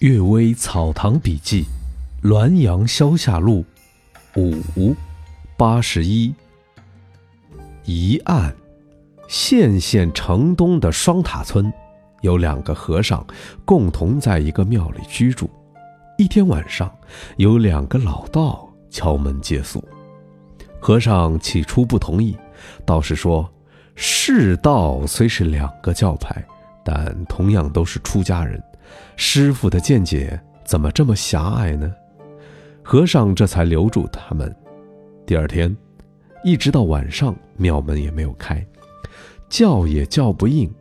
《岳微草堂笔记》，滦阳消夏录，五八十一。一案：县县城东的双塔村，有两个和尚共同在一个庙里居住。一天晚上，有两个老道敲门借宿。和尚起初不同意，道士说：“世道虽是两个教派，但同样都是出家人。”师傅的见解怎么这么狭隘呢？和尚这才留住他们。第二天，一直到晚上，庙门也没有开，叫也叫不应。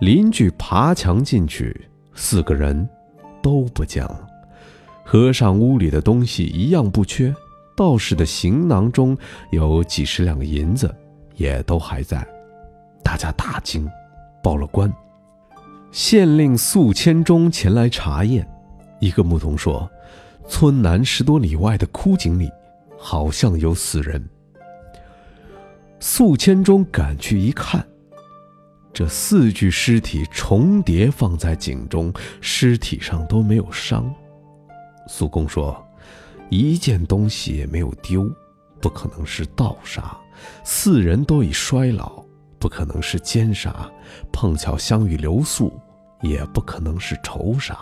邻居爬墙进去，四个人都不见了。和尚屋里的东西一样不缺，道士的行囊中有几十两银子，也都还在。大家大惊，报了官。县令宿迁中前来查验，一个牧童说，村南十多里外的枯井里，好像有死人。宿迁中赶去一看，这四具尸体重叠放在井中，尸体上都没有伤。苏公说，一件东西也没有丢，不可能是盗杀。四人都已衰老，不可能是奸杀。碰巧相遇留宿。也不可能是仇杀，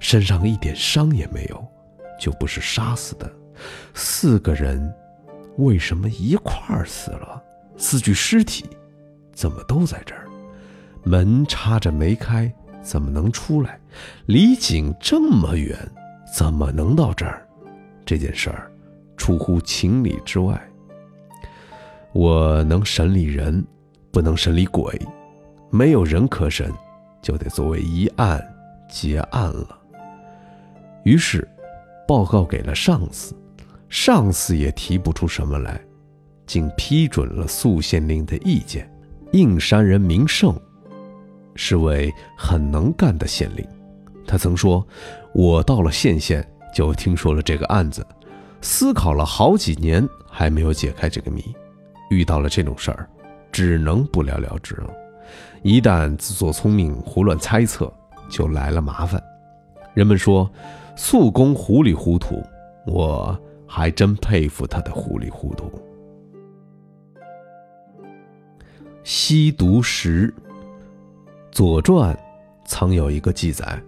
身上一点伤也没有，就不是杀死的。四个人为什么一块儿死了？四具尸体怎么都在这儿？门插着没开，怎么能出来？离井这么远，怎么能到这儿？这件事儿出乎情理之外。我能审理人，不能审理鬼，没有人可审。就得作为一案结案了。于是，报告给了上司，上司也提不出什么来，竟批准了宿县令的意见。应山人名胜，是位很能干的县令。他曾说：“我到了县县，就听说了这个案子，思考了好几年，还没有解开这个谜。遇到了这种事儿，只能不了了之了。”一旦自作聪明、胡乱猜测，就来了麻烦。人们说素公糊里糊涂，我还真佩服他的糊里糊涂。吸毒石，《左传》曾有一个记载：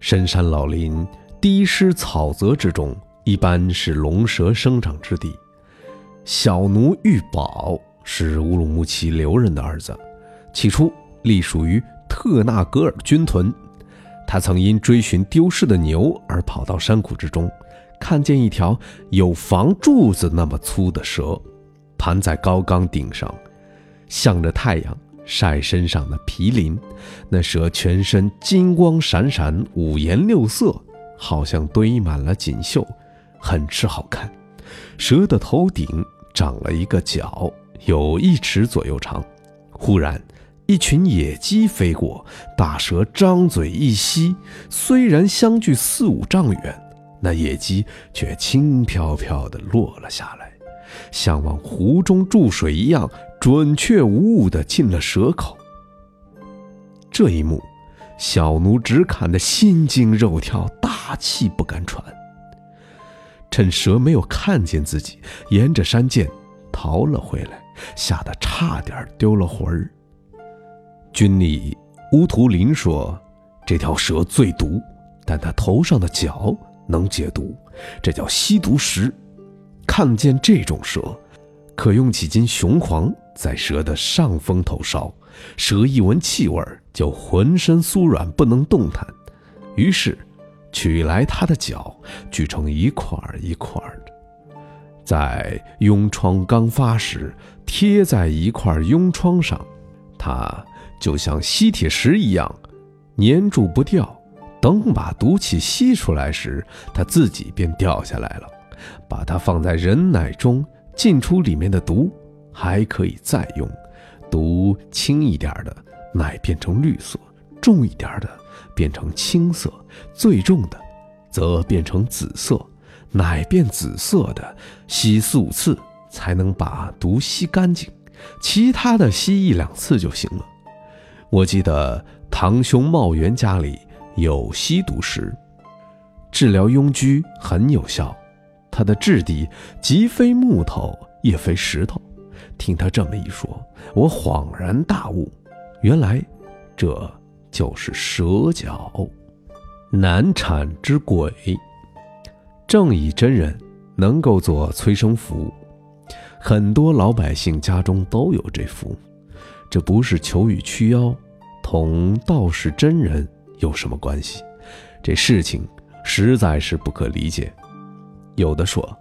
深山老林、低湿草泽之中，一般是龙蛇生长之地。小奴玉宝是乌鲁木齐留人的儿子。起初隶属于特纳格尔军屯，他曾因追寻丢失的牛而跑到山谷之中，看见一条有房柱子那么粗的蛇，盘在高岗顶上，向着太阳晒身上的皮鳞。那蛇全身金光闪闪，五颜六色，好像堆满了锦绣，很是好看。蛇的头顶长了一个角，有一尺左右长。忽然。一群野鸡飞过，大蛇张嘴一吸，虽然相距四五丈远，那野鸡却轻飘飘地落了下来，像往湖中注水一样，准确无误地进了蛇口。这一幕，小奴只看得心惊肉跳，大气不敢喘。趁蛇没有看见自己，沿着山涧逃了回来，吓得差点丢了魂儿。军里乌图林说：“这条蛇最毒，但它头上的角能解毒，这叫吸毒石。看见这种蛇，可用几斤雄黄在蛇的上风头烧，蛇一闻气味就浑身酥软，不能动弹。于是取来它的角，锯成一块一块的，在痈疮刚发时贴在一块痈疮上，它。”就像吸铁石一样，粘住不掉。等把毒气吸出来时，它自己便掉下来了。把它放在人奶中，进出里面的毒还可以再用。毒轻一点的，奶变成绿色；重一点的，变成青色；最重的，则变成紫色。奶变紫色的，吸四五次才能把毒吸干净，其他的吸一两次就行了。我记得堂兄茂元家里有吸毒石，治疗痈疽很有效。它的质地既非木头也非石头。听他这么一说，我恍然大悟，原来这就是蛇角。难产之鬼，正义真人能够做催生符，很多老百姓家中都有这符。这不是求雨驱妖，同道士真人有什么关系？这事情实在是不可理解。有的说，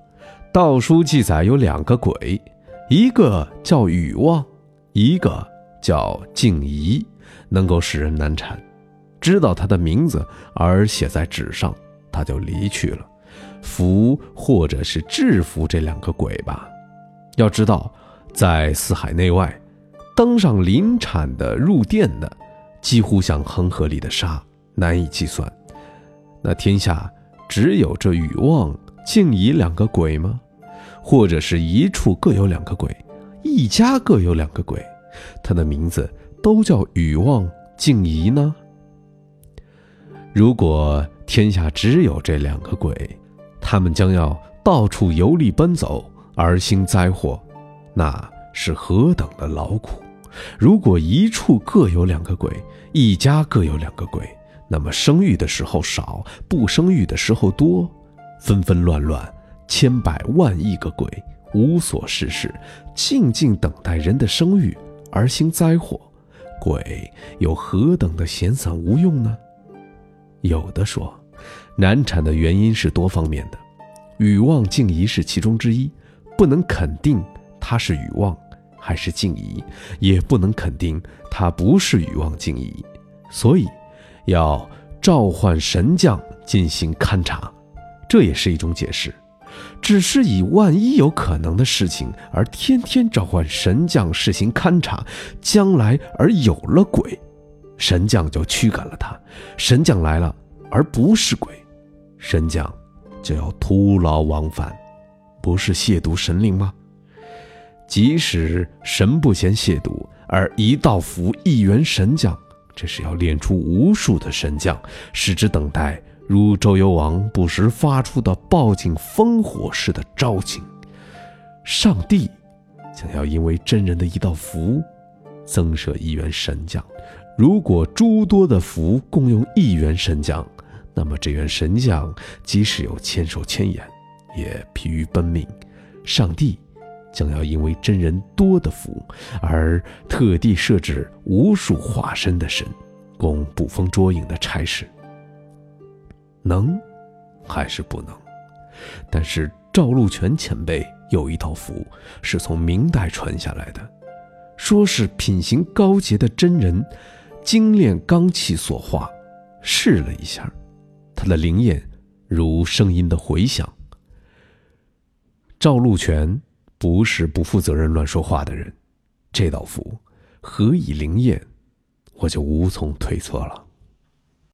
道书记载有两个鬼，一个叫禹旺，一个叫静怡，能够使人难产。知道他的名字而写在纸上，他就离去了。服或者是制服这两个鬼吧。要知道，在四海内外。登上临产的、入殿的，几乎像恒河里的沙，难以计算。那天下只有这禹旺、静怡两个鬼吗？或者是一处各有两个鬼，一家各有两个鬼，他的名字都叫禹旺、静怡呢？如果天下只有这两个鬼，他们将要到处游历奔走而兴灾祸，那是何等的劳苦！如果一处各有两个鬼，一家各有两个鬼，那么生育的时候少，不生育的时候多，纷纷乱乱，千百万亿个鬼无所事事，静静等待人的生育而兴灾祸，鬼有何等的闲散无用呢？有的说，难产的原因是多方面的，禹旺静怡是其中之一，不能肯定他是禹旺。还是静怡，也不能肯定他不是禹旺静怡，所以要召唤神将进行勘察，这也是一种解释。只是以万一有可能的事情而天天召唤神将实行勘察，将来而有了鬼，神将就驱赶了他。神将来了而不是鬼，神将就要徒劳往返，不是亵渎神灵吗？即使神不嫌亵渎，而一道符一员神将，这是要练出无数的神将，使之等待如周幽王不时发出的报警烽火似的招请。上帝将要因为真人的一道符，增设一员神将。如果诸多的符共用一员神将，那么这员神将即使有千手千眼，也疲于奔命。上帝。将要因为真人多的福，而特地设置无数化身的神，供捕风捉影的差事。能，还是不能？但是赵禄全前辈有一套符，是从明代传下来的，说是品行高洁的真人精炼罡气所化。试了一下，他的灵验如声音的回响。赵禄全。不是不负责任、乱说话的人，这道符何以灵验，我就无从推测了。